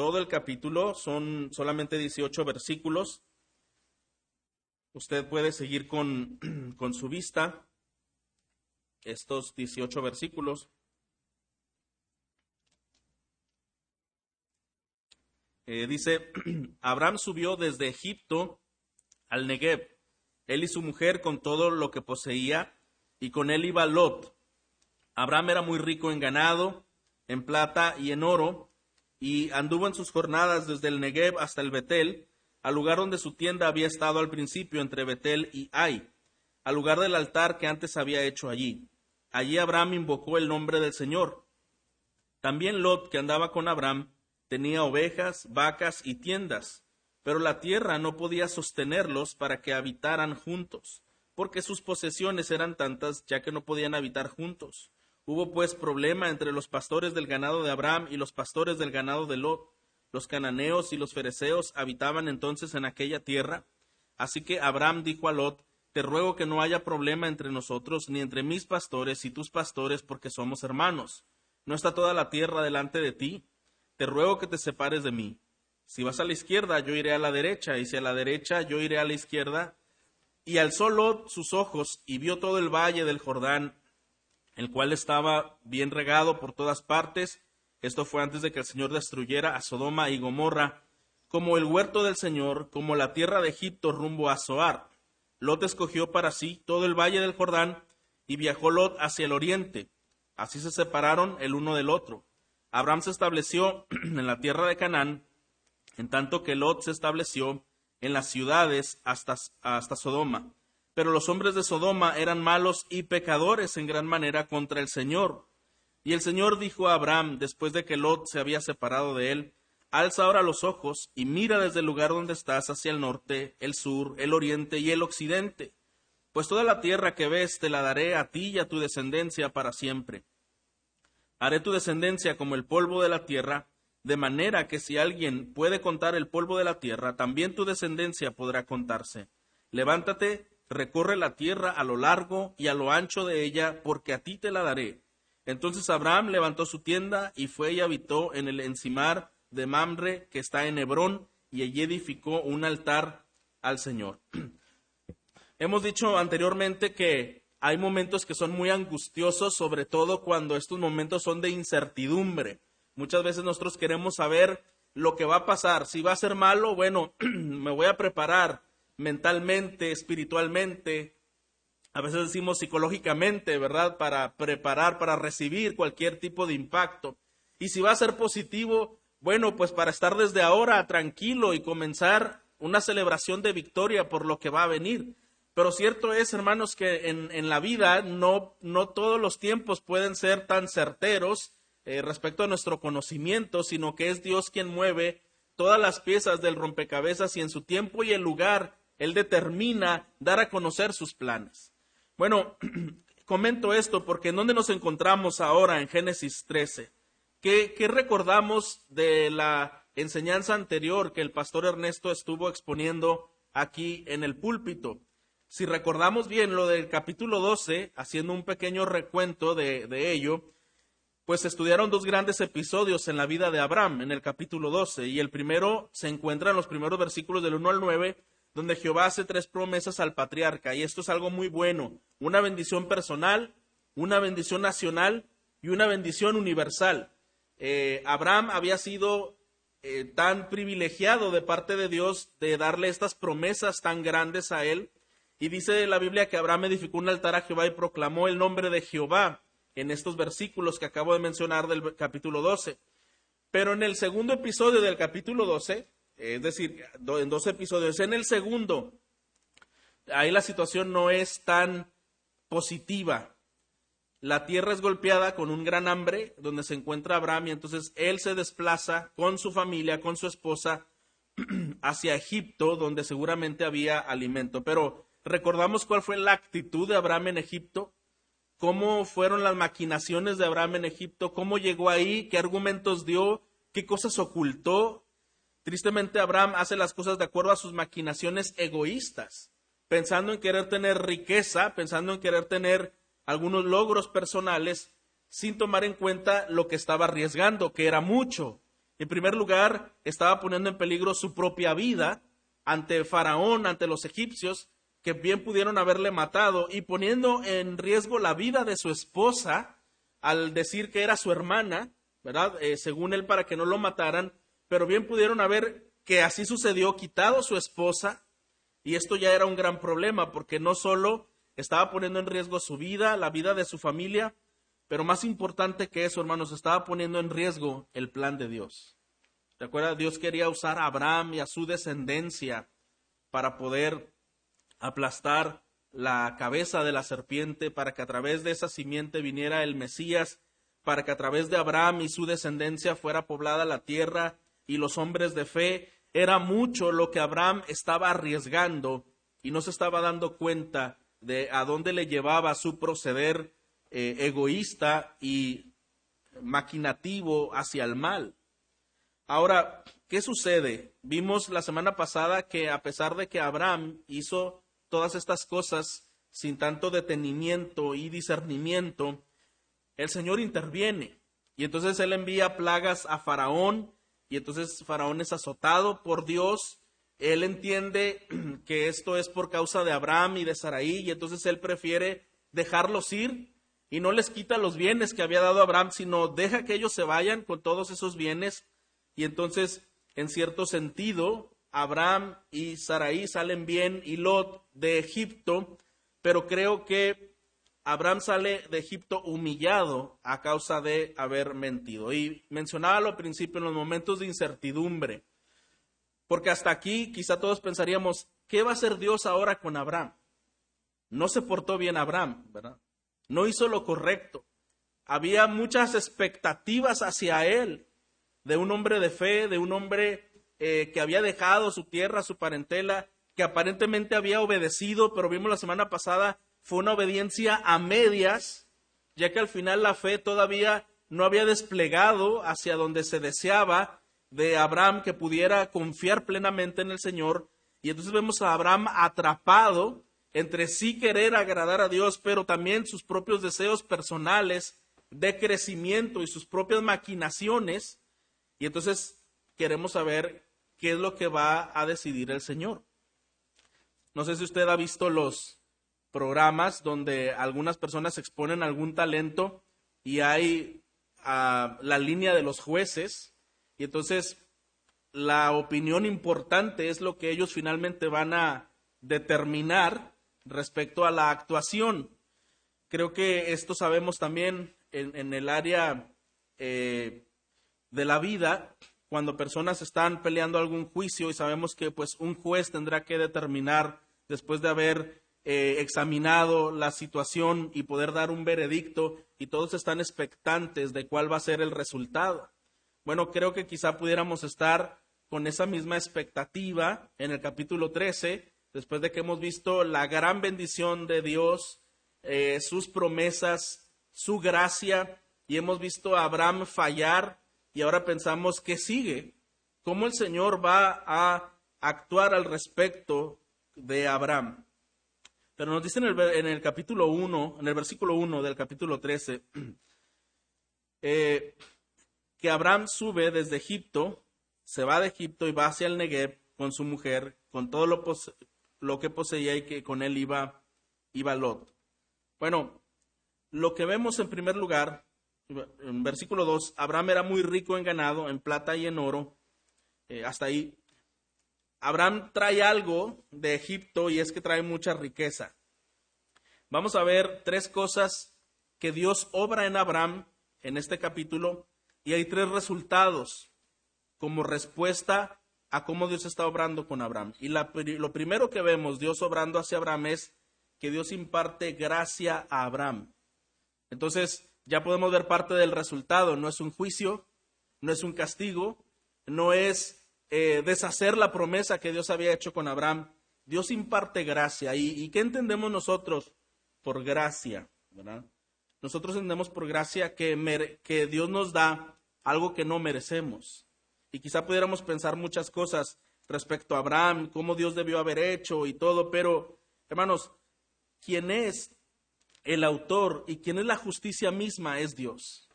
todo el capítulo, son solamente 18 versículos. Usted puede seguir con, con su vista estos 18 versículos. Eh, dice, Abraham subió desde Egipto al Negev, él y su mujer con todo lo que poseía, y con él iba Lot. Abraham era muy rico en ganado, en plata y en oro, y anduvo en sus jornadas desde el Negev hasta el Betel, al lugar donde su tienda había estado al principio entre Betel y Ai, al lugar del altar que antes había hecho allí. Allí Abraham invocó el nombre del Señor. También Lot, que andaba con Abraham, tenía ovejas, vacas y tiendas, pero la tierra no podía sostenerlos para que habitaran juntos, porque sus posesiones eran tantas ya que no podían habitar juntos. Hubo pues problema entre los pastores del ganado de Abraham y los pastores del ganado de Lot. Los cananeos y los fereceos habitaban entonces en aquella tierra. Así que Abraham dijo a Lot, Te ruego que no haya problema entre nosotros, ni entre mis pastores y tus pastores, porque somos hermanos. ¿No está toda la tierra delante de ti? Te ruego que te separes de mí. Si vas a la izquierda, yo iré a la derecha, y si a la derecha, yo iré a la izquierda. Y alzó Lot sus ojos y vio todo el valle del Jordán, el cual estaba bien regado por todas partes. Esto fue antes de que el Señor destruyera a Sodoma y Gomorra, como el huerto del Señor, como la tierra de Egipto rumbo a Zoar. Lot escogió para sí todo el valle del Jordán y viajó Lot hacia el oriente. Así se separaron el uno del otro. Abraham se estableció en la tierra de Canaán, en tanto que Lot se estableció en las ciudades hasta, hasta Sodoma. Pero los hombres de Sodoma eran malos y pecadores en gran manera contra el Señor. Y el Señor dijo a Abraham, después de que Lot se había separado de él, Alza ahora los ojos y mira desde el lugar donde estás hacia el norte, el sur, el oriente y el occidente. Pues toda la tierra que ves te la daré a ti y a tu descendencia para siempre. Haré tu descendencia como el polvo de la tierra, de manera que si alguien puede contar el polvo de la tierra, también tu descendencia podrá contarse. Levántate, recorre la tierra a lo largo y a lo ancho de ella, porque a ti te la daré. Entonces Abraham levantó su tienda y fue y habitó en el encimar de Mamre, que está en Hebrón, y allí edificó un altar al Señor. Hemos dicho anteriormente que hay momentos que son muy angustiosos, sobre todo cuando estos momentos son de incertidumbre. Muchas veces nosotros queremos saber lo que va a pasar. Si va a ser malo, bueno, me voy a preparar mentalmente, espiritualmente, a veces decimos psicológicamente, ¿verdad? Para preparar, para recibir cualquier tipo de impacto. Y si va a ser positivo, bueno, pues para estar desde ahora tranquilo y comenzar una celebración de victoria por lo que va a venir. Pero cierto es, hermanos, que en, la vida no, no, todos los tiempos pueden ser tan certeros eh, respecto a nuestro conocimiento, sino que es Dios quien mueve todas las piezas del rompecabezas y en su tiempo y el lugar Él determina dar a conocer sus planes. Bueno, comento esto porque ¿en dónde nos encontramos ahora en Génesis 13? ¿Qué, ¿Qué recordamos de la enseñanza anterior que el pastor Ernesto estuvo exponiendo aquí en el púlpito? Si recordamos bien lo del capítulo 12, haciendo un pequeño recuento de, ello, pues estudiaron dos grandes episodios en la vida de Abraham en el capítulo 12. Y el primero se encuentra en los primeros versículos del 1 al 9, donde Jehová hace tres promesas al patriarca. Y esto es algo muy bueno. Una bendición personal, una bendición nacional y una bendición universal. Eh, Abraham había sido eh, tan privilegiado de parte de Dios de darle estas promesas tan grandes a él y dice la Biblia que Abraham edificó un altar a Jehová y proclamó el nombre de Jehová en estos versículos que acabo de mencionar del capítulo 12. Pero en el segundo episodio del capítulo 12, es decir, en dos episodios, en el segundo, ahí la situación no es tan positiva. La tierra es golpeada con un gran hambre donde se encuentra Abraham y entonces él se desplaza con su familia, con su esposa, hacia Egipto, donde seguramente había alimento. Pero Recordamos cuál fue la actitud de Abraham en Egipto, cómo fueron las maquinaciones de Abraham en Egipto, cómo llegó ahí, qué argumentos dio, qué cosas ocultó. Tristemente Abraham hace las cosas de acuerdo a sus maquinaciones egoístas, pensando en querer tener riqueza, pensando en querer tener algunos logros personales, sin tomar en cuenta lo que estaba arriesgando, que era mucho. En primer lugar, estaba poniendo en peligro su propia vida ante Faraón, ante los egipcios, que bien pudieron haberle matado, y poniendo en riesgo la vida de su esposa al decir que era su hermana, ¿verdad? Eh, según él, para que no lo mataran, pero bien pudieron haber, que así sucedió, quitado su esposa, y esto ya era un gran problema, porque no solo estaba poniendo en riesgo su vida, la vida de su familia, pero más importante que eso, hermanos, estaba poniendo en riesgo el plan de Dios. ¿Recuerda? Dios quería usar a Abraham y a su descendencia para poder aplastar la cabeza de la serpiente, para que a través de esa simiente viniera el Mesías, para que a través de Abraham y su descendencia fuera poblada la tierra y los hombres de fe. Era mucho lo que Abraham estaba arriesgando y no se estaba dando cuenta de a dónde le llevaba su proceder eh, egoísta y maquinativo hacia el mal. Ahora, ¿qué sucede? Vimos la semana pasada que a pesar de que Abraham hizo todas estas cosas sin tanto detenimiento y discernimiento, el Señor interviene. Y entonces Él envía plagas a Faraón, y entonces Faraón es azotado por Dios. Él entiende que esto es por causa de Abraham y de Saraí, y entonces Él prefiere dejarlos ir y no les quita los bienes que había dado Abraham, sino deja que ellos se vayan con todos esos bienes. Y entonces, en cierto sentido, Abraham y Saraí salen bien y Lot de Egipto, pero creo que Abraham sale de Egipto humillado a causa de haber mentido. Y mencionaba al principio en los momentos de incertidumbre, porque hasta aquí quizá todos pensaríamos, ¿qué va a hacer Dios ahora con Abraham? No se portó bien Abraham, ¿verdad? No hizo lo correcto. Había muchas expectativas hacia él, de un hombre de fe, de un hombre eh, que había dejado su tierra, su parentela, que aparentemente había obedecido, pero vimos la semana pasada, fue una obediencia a medias, ya que al final la fe todavía no había desplegado hacia donde se deseaba de Abraham que pudiera confiar plenamente en el Señor. Y entonces vemos a Abraham atrapado entre sí querer agradar a Dios, pero también sus propios deseos personales de crecimiento y sus propias maquinaciones. Y entonces queremos saber qué es lo que va a decidir el Señor. No sé si usted ha visto los programas donde algunas personas exponen algún talento y hay ah, la línea de los jueces y entonces la opinión importante es lo que ellos finalmente van a determinar respecto a la actuación. Creo que esto sabemos también en, el área eh, de la vida, cuando personas están peleando algún juicio y sabemos que pues un juez tendrá que determinar después de haber eh, examinado la situación y poder dar un veredicto y todos están expectantes de cuál va a ser el resultado. Bueno, creo que quizá pudiéramos estar con esa misma expectativa en el capítulo 13, después de que hemos visto la gran bendición de Dios, eh, sus promesas, su gracia, y hemos visto a Abraham fallar y ahora pensamos qué sigue, cómo el Señor va a actuar al respecto de Abraham. Pero nos dice en el, capítulo 1, en el versículo 1 del capítulo 13, eh, que Abraham sube desde Egipto, se va de Egipto y va hacia el Negev con su mujer, con todo lo, lo que poseía y que con él iba, iba Lot. Bueno, lo que vemos en primer lugar en versículo 2, Abraham era muy rico en ganado, en plata y en oro. Eh, hasta ahí. Abraham trae algo de Egipto y es que trae mucha riqueza. Vamos a ver tres cosas que Dios obra en Abraham en este capítulo y hay tres resultados como respuesta a cómo Dios está obrando con Abraham. Y lo primero que vemos Dios obrando hacia Abraham es que Dios imparte gracia a Abraham. Entonces, ya podemos ver parte del resultado. No es un juicio, no es un castigo, no es eh, deshacer la promesa que Dios había hecho con Abraham. Dios imparte gracia. ¿Y, qué entendemos nosotros por gracia? Nosotros entendemos por gracia que, que Dios nos da algo que no merecemos. Y quizá pudiéramos pensar muchas cosas respecto a Abraham, cómo Dios debió haber hecho y todo, pero hermanos, ¿quién es el autor y quien es la justicia misma es Dios.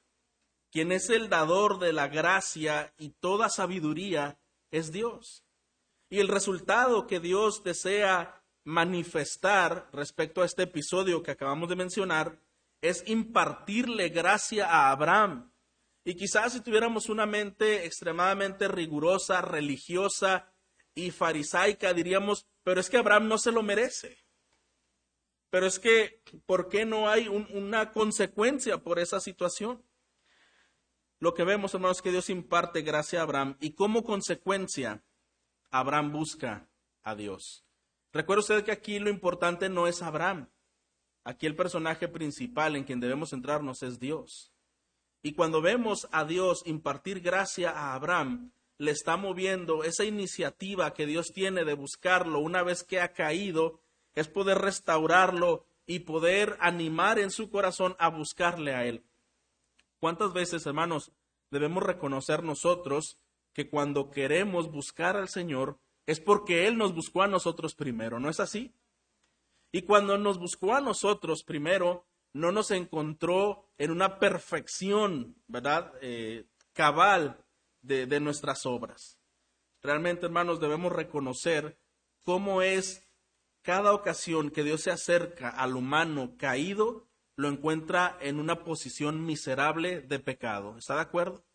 quien es el dador de la gracia y toda sabiduría es Dios. Y el resultado que Dios desea manifestar respecto a este episodio que acabamos de mencionar es impartirle gracia a Abraham. Y quizás si tuviéramos una mente extremadamente rigurosa, religiosa y farisaica, diríamos, pero es que Abraham no se lo merece. Pero es que, ¿por qué no hay una consecuencia por esa situación? Lo que vemos, hermanos, es que Dios imparte gracia a Abraham y como consecuencia, Abraham busca a Dios. Recuerde usted que aquí lo importante no es Abraham. Aquí el personaje principal en quien debemos centrarnos es Dios. Y cuando vemos a Dios impartir gracia a Abraham, le está moviendo esa iniciativa que Dios tiene de buscarlo una vez que ha caído es poder restaurarlo y poder animar en su corazón a buscarle a Él. ¿Cuántas veces, hermanos, debemos reconocer nosotros que cuando queremos buscar al Señor es porque Él nos buscó a nosotros primero, ¿no es así? Y cuando nos buscó a nosotros primero, no nos encontró en una perfección, ¿verdad? Eh, cabal de, de nuestras obras. Realmente, hermanos, debemos reconocer cómo es cada ocasión que Dios se acerca al humano caído, lo encuentra en una posición miserable de pecado. ¿Está de acuerdo?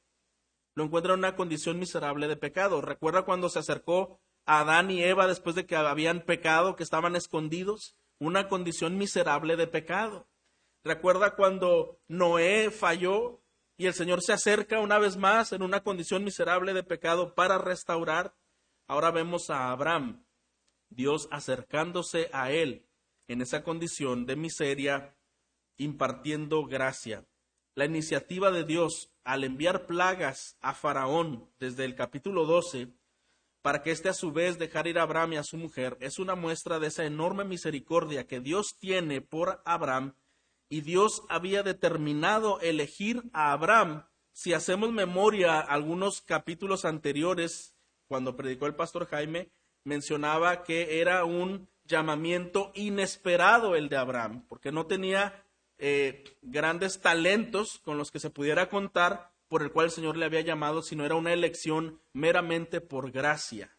Lo encuentra en una condición miserable de pecado. ¿Recuerda cuando se acercó a Adán y Eva después de que habían pecado, que estaban escondidos? Una condición miserable de pecado. ¿Recuerda cuando Noé falló y el Señor se acerca una vez más en una condición miserable de pecado para restaurar? Ahora vemos a Abraham Dios acercándose a él en esa condición de miseria, impartiendo gracia. La iniciativa de Dios al enviar plagas a Faraón desde el capítulo 12, para que éste a su vez dejara ir a Abraham y a su mujer, es una muestra de esa enorme misericordia que Dios tiene por Abraham y Dios había determinado elegir a Abraham. Si hacemos memoria algunos capítulos anteriores, cuando predicó el pastor Jaime, mencionaba que era un llamamiento inesperado el de Abraham, porque no tenía eh, grandes talentos con los que se pudiera contar por el cual el Señor le había llamado, sino era una elección meramente por gracia.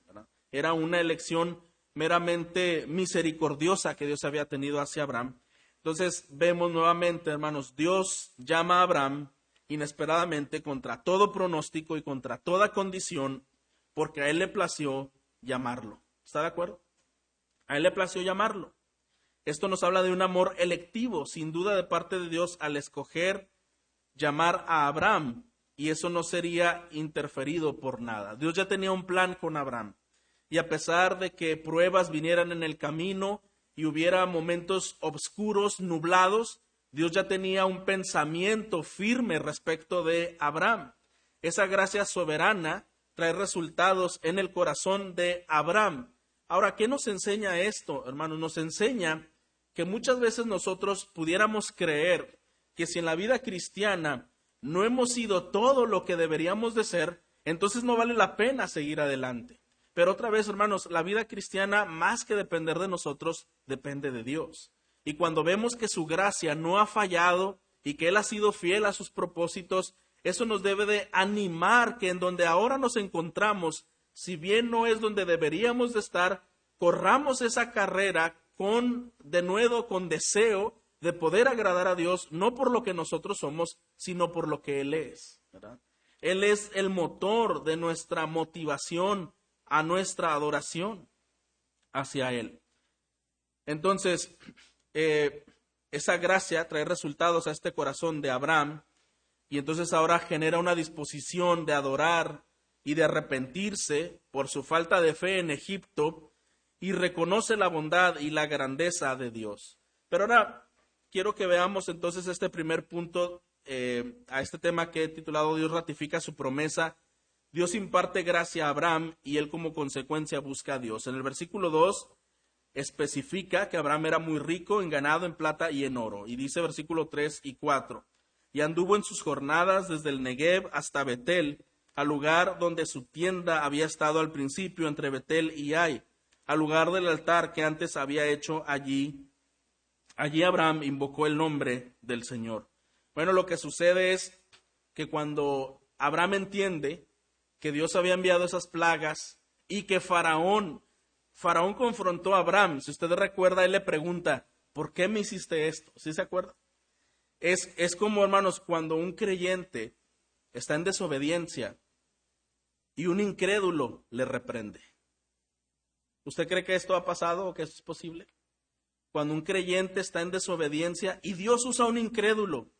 Era una elección meramente misericordiosa que Dios había tenido hacia Abraham. Entonces vemos nuevamente, hermanos, Dios llama a Abraham inesperadamente contra todo pronóstico y contra toda condición, porque a él le plació llamarlo. ¿Está de acuerdo? A él le plació llamarlo. Esto nos habla de un amor electivo, sin duda de parte de Dios al escoger llamar a Abraham, y eso no sería interferido por nada. Dios ya tenía un plan con Abraham, y a pesar de que pruebas vinieran en el camino y hubiera momentos oscuros, nublados, Dios ya tenía un pensamiento firme respecto de Abraham. Esa gracia soberana trae resultados en el corazón de Abraham. Ahora, ¿qué nos enseña esto, hermanos? Nos enseña que muchas veces nosotros pudiéramos creer que si en la vida cristiana no hemos sido todo lo que deberíamos de ser, entonces no vale la pena seguir adelante. Pero otra vez, hermanos, la vida cristiana, más que depender de nosotros, depende de Dios. Y cuando vemos que su gracia no ha fallado y que Él ha sido fiel a sus propósitos, eso nos debe de animar que en donde ahora nos encontramos, si bien no es donde deberíamos de estar, corramos esa carrera con de nuevo con deseo de poder agradar a Dios, no por lo que nosotros somos, sino por lo que Él es. Él es el motor de nuestra motivación a nuestra adoración hacia Él. Entonces, eh, esa gracia trae resultados a este corazón de Abraham y entonces ahora genera una disposición de adorar y de arrepentirse por su falta de fe en Egipto y reconoce la bondad y la grandeza de Dios. Pero ahora quiero que veamos entonces este primer punto eh, a este tema que he titulado Dios ratifica su promesa. Dios imparte gracia a Abraham y él como consecuencia busca a Dios. En el versículo 2 especifica que Abraham era muy rico en ganado, en plata y en oro. Y dice versículo 3 y 4 y anduvo en sus jornadas desde el Negev hasta Betel, al lugar donde su tienda había estado al principio entre Betel y Ai, al lugar del altar que antes había hecho allí. Allí Abraham invocó el nombre del Señor. Bueno, lo que sucede es que cuando Abraham entiende que Dios había enviado esas plagas y que Faraón, Faraón confrontó a Abraham, si usted recuerda, él le pregunta, ¿por qué me hiciste esto? ¿Sí se acuerda? Es, es como, hermanos, cuando un creyente está en desobediencia y un incrédulo le reprende. ¿Usted cree que esto ha pasado o que esto es posible? Cuando un creyente está en desobediencia y Dios usa a un incrédulo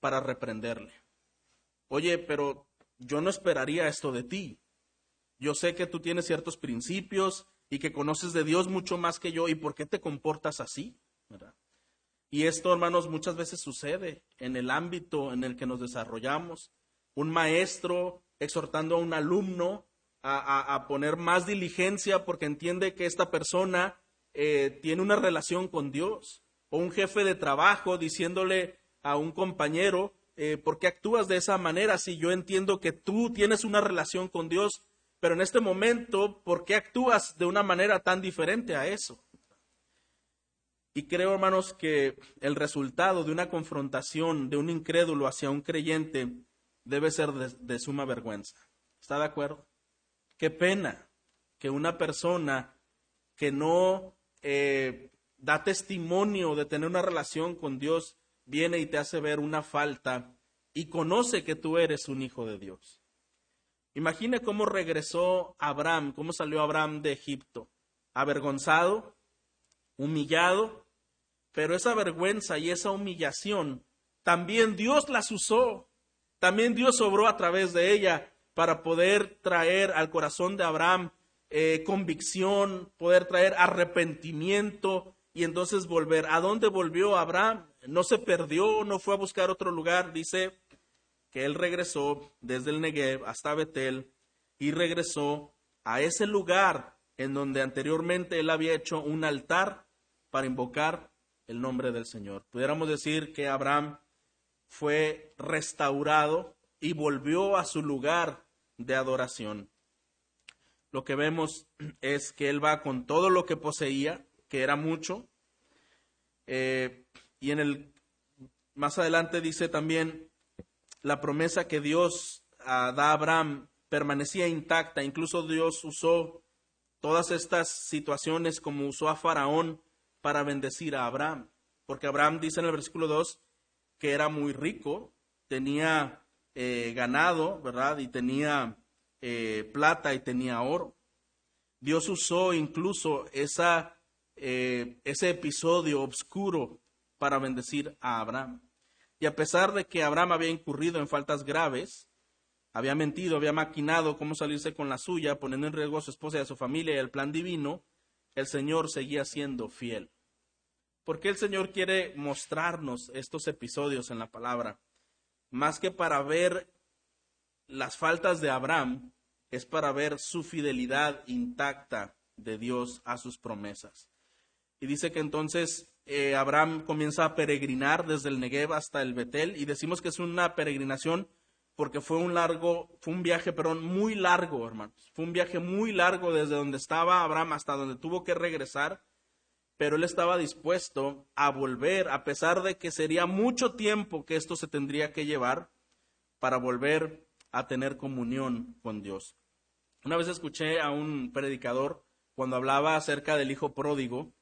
para reprenderle. Oye, pero yo no esperaría esto de ti. Yo sé que tú tienes ciertos principios y que conoces de Dios mucho más que yo. ¿Y por qué te comportas así? Y esto, hermanos, muchas veces sucede en el ámbito en el que nos desarrollamos. Un maestro exhortando a un alumno a, poner más diligencia porque entiende que esta persona eh, tiene una relación con Dios. O un jefe de trabajo diciéndole a un compañero, eh, ¿por qué actúas de esa manera si yo entiendo que tú tienes una relación con Dios? Pero en este momento, ¿por qué actúas de una manera tan diferente a eso? Y creo, hermanos, que el resultado de una confrontación de un incrédulo hacia un creyente debe ser de suma vergüenza. ¿Está de acuerdo? Qué pena que una persona que no eh, da testimonio de tener una relación con Dios viene y te hace ver una falta y conoce que tú eres un hijo de Dios. Imagine cómo regresó Abraham, cómo salió Abraham de Egipto, avergonzado, humillado, pero esa vergüenza y esa humillación también Dios las usó, también Dios obró a través de ella para poder traer al corazón de Abraham eh, convicción, poder traer arrepentimiento y entonces volver. ¿A dónde volvió Abraham? No se perdió, no fue a buscar otro lugar. Dice que él regresó desde el Negev hasta Betel y regresó a ese lugar en donde anteriormente él había hecho un altar para invocar el nombre del Señor. Pudiéramos decir que Abraham fue restaurado y volvió a su lugar de adoración. Lo que vemos es que él va con todo lo que poseía, que era mucho, eh, y en el más adelante dice también la promesa que Dios ah, da a Abraham permanecía intacta, incluso Dios usó todas estas situaciones como usó a Faraón para bendecir a Abraham, porque Abraham dice en el versículo 2 que era muy rico, tenía eh, ganado, ¿verdad? Y tenía eh, plata y tenía oro. Dios usó incluso esa, eh, ese episodio oscuro para bendecir a Abraham. Y a pesar de que Abraham había incurrido en faltas graves, había mentido, había maquinado cómo salirse con la suya, poniendo en riesgo a su esposa y a su familia y el plan divino, el Señor seguía siendo fiel. porque el Señor quiere mostrarnos estos episodios en la palabra? Más que para ver las faltas de Abraham, es para ver su fidelidad intacta de Dios a sus promesas. Y dice que entonces eh, Abraham comienza a peregrinar desde el Negev hasta el Betel y decimos que es una peregrinación porque fue un largo, fue un viaje, perdón, muy largo, hermanos. Fue un viaje muy largo desde donde estaba Abraham hasta donde tuvo que regresar pero él estaba dispuesto a volver, a pesar de que sería mucho tiempo que esto se tendría que llevar para volver a tener comunión con Dios. Una vez escuché a un predicador cuando hablaba acerca del hijo pródigo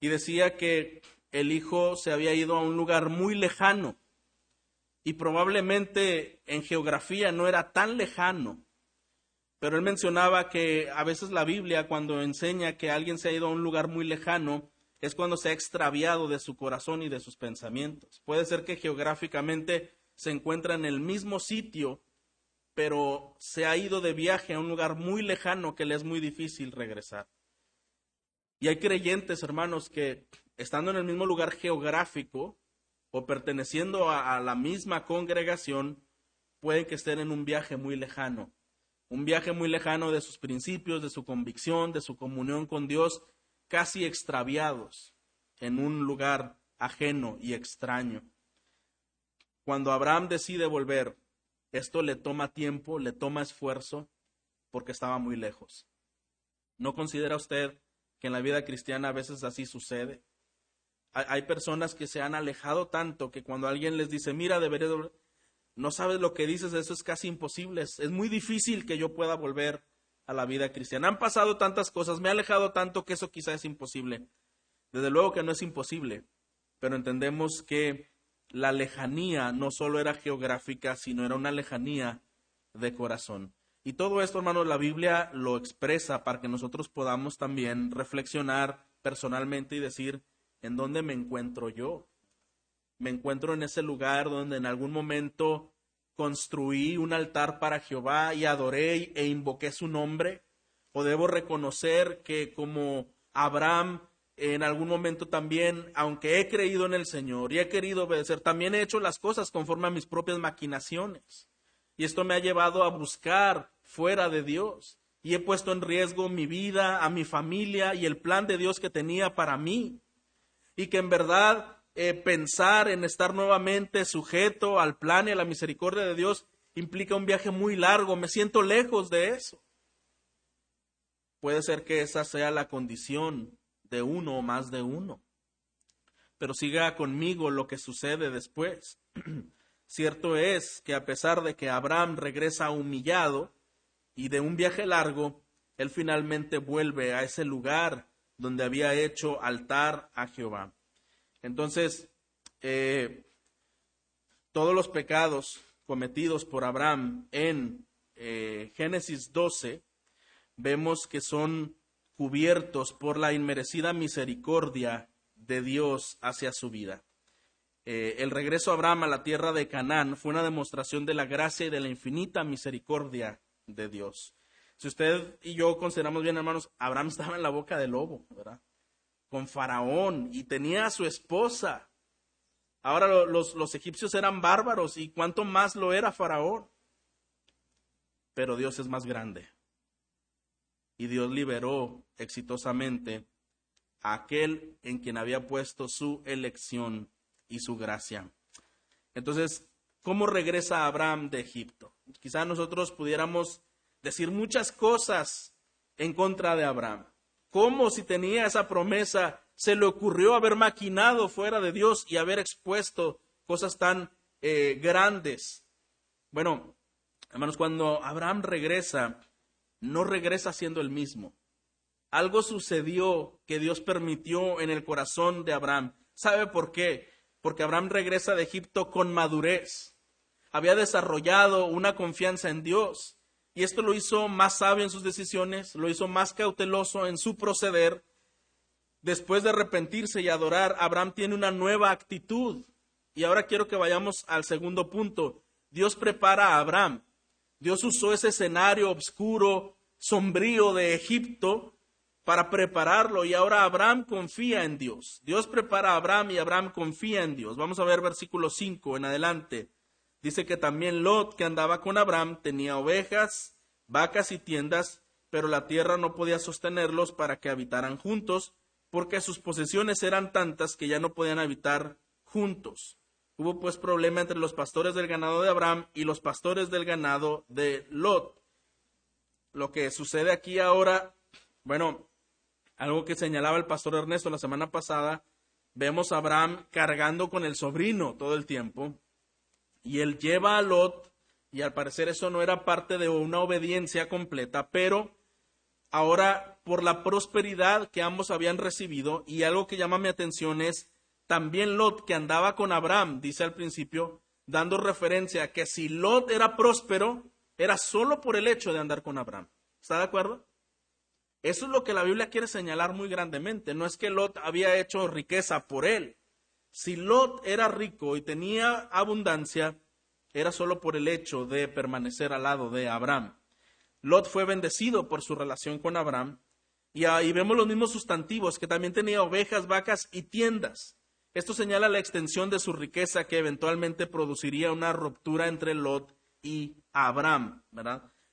y decía que el hijo se había ido a un lugar muy lejano y probablemente en geografía no era tan lejano, pero él mencionaba que a veces la Biblia cuando enseña que alguien se ha ido a un lugar muy lejano es cuando se ha extraviado de su corazón y de sus pensamientos. Puede ser que geográficamente se encuentra en el mismo sitio, pero se ha ido de viaje a un lugar muy lejano que le es muy difícil regresar. Y hay creyentes, hermanos, que estando en el mismo lugar geográfico o perteneciendo a, a la misma congregación, pueden que estén en un viaje muy lejano un viaje muy lejano de sus principios, de su convicción, de su comunión con Dios, casi extraviados en un lugar ajeno y extraño. Cuando Abraham decide volver, esto le toma tiempo, le toma esfuerzo, porque estaba muy lejos. ¿No considera usted que en la vida cristiana a veces así sucede? Hay personas que se han alejado tanto que cuando alguien les dice, mira, debería no sabes lo que dices, eso es casi imposible. Es, muy difícil que yo pueda volver a la vida cristiana. Han pasado tantas cosas, me ha alejado tanto que eso quizás es imposible. Desde luego que no es imposible, pero entendemos que la lejanía no solo era geográfica, sino era una lejanía de corazón. Y todo esto, hermanos, la Biblia lo expresa para que nosotros podamos también reflexionar personalmente y decir, ¿en dónde me encuentro yo? Me encuentro en ese lugar donde en algún momento construí un altar para Jehová y adoré e invoqué su nombre? ¿O debo reconocer que como Abraham en algún momento también, aunque he creído en el Señor y he querido obedecer, también he hecho las cosas conforme a mis propias maquinaciones? Y esto me ha llevado a buscar fuera de Dios. Y he puesto en riesgo mi vida, a mi familia y el plan de Dios que tenía para mí. Y que en verdad eh, pensar en estar nuevamente sujeto al plan y a la misericordia de Dios implica un viaje muy largo. Me siento lejos de eso. Puede ser que esa sea la condición de uno o más de uno. Pero siga conmigo lo que sucede después. Cierto es que a pesar de que Abraham regresa humillado y de un viaje largo, él finalmente vuelve a ese lugar donde había hecho altar a Jehová. Entonces, eh, todos los pecados cometidos por Abraham en eh, Génesis 12, vemos que son cubiertos por la inmerecida misericordia de Dios hacia su vida. Eh, el regreso de Abraham a la tierra de Canaán fue una demostración de la gracia y de la infinita misericordia de Dios. Si usted y yo consideramos bien, hermanos, Abraham estaba en la boca del lobo, ¿verdad? Con Faraón y tenía a su esposa. Ahora los, los egipcios eran bárbaros y cuánto más lo era Faraón. Pero Dios es más grande. Y Dios liberó exitosamente a aquel en quien había puesto su elección y su gracia. Entonces, ¿cómo regresa Abraham de Egipto? Quizá nosotros pudiéramos decir muchas cosas en contra de Abraham. ¿Cómo si tenía esa promesa se le ocurrió haber maquinado fuera de Dios y haber expuesto cosas tan eh, grandes? Bueno, hermanos, cuando Abraham regresa, no regresa siendo el mismo. Algo sucedió que Dios permitió en el corazón de Abraham. ¿Sabe por qué? Porque Abraham regresa de Egipto con madurez. Había desarrollado una confianza en Dios y esto lo hizo más sabio en sus decisiones, lo hizo más cauteloso en su proceder. Después de arrepentirse y adorar, Abraham tiene una nueva actitud. Y ahora quiero que vayamos al segundo punto. Dios prepara a Abraham. Dios usó ese escenario oscuro, sombrío de Egipto para prepararlo y ahora Abraham confía en Dios. Dios prepara a Abraham y Abraham confía en Dios. Vamos a ver versículo 5 en adelante. Dice que también Lot, que andaba con Abraham, tenía ovejas, vacas y tiendas, pero la tierra no podía sostenerlos para que habitaran juntos, porque sus posesiones eran tantas que ya no podían habitar juntos. Hubo pues problema entre los pastores del ganado de Abraham y los pastores del ganado de Lot. Lo que sucede aquí ahora, bueno, algo que señalaba el pastor Ernesto la semana pasada, vemos a Abraham cargando con el sobrino todo el tiempo, y él lleva a Lot, y al parecer eso no era parte de una obediencia completa, pero ahora por la prosperidad que ambos habían recibido, y algo que llama mi atención es también Lot que andaba con Abraham, dice al principio, dando referencia a que si Lot era próspero, era solo por el hecho de andar con Abraham. ¿Está de acuerdo? Eso es lo que la Biblia quiere señalar muy grandemente. No es que Lot había hecho riqueza por él, si Lot era rico y tenía abundancia, era solo por el hecho de permanecer al lado de Abraham. Lot fue bendecido por su relación con Abraham. Y ahí vemos los mismos sustantivos, que también tenía ovejas, vacas y tiendas. Esto señala la extensión de su riqueza que eventualmente produciría una ruptura entre Lot y Abraham.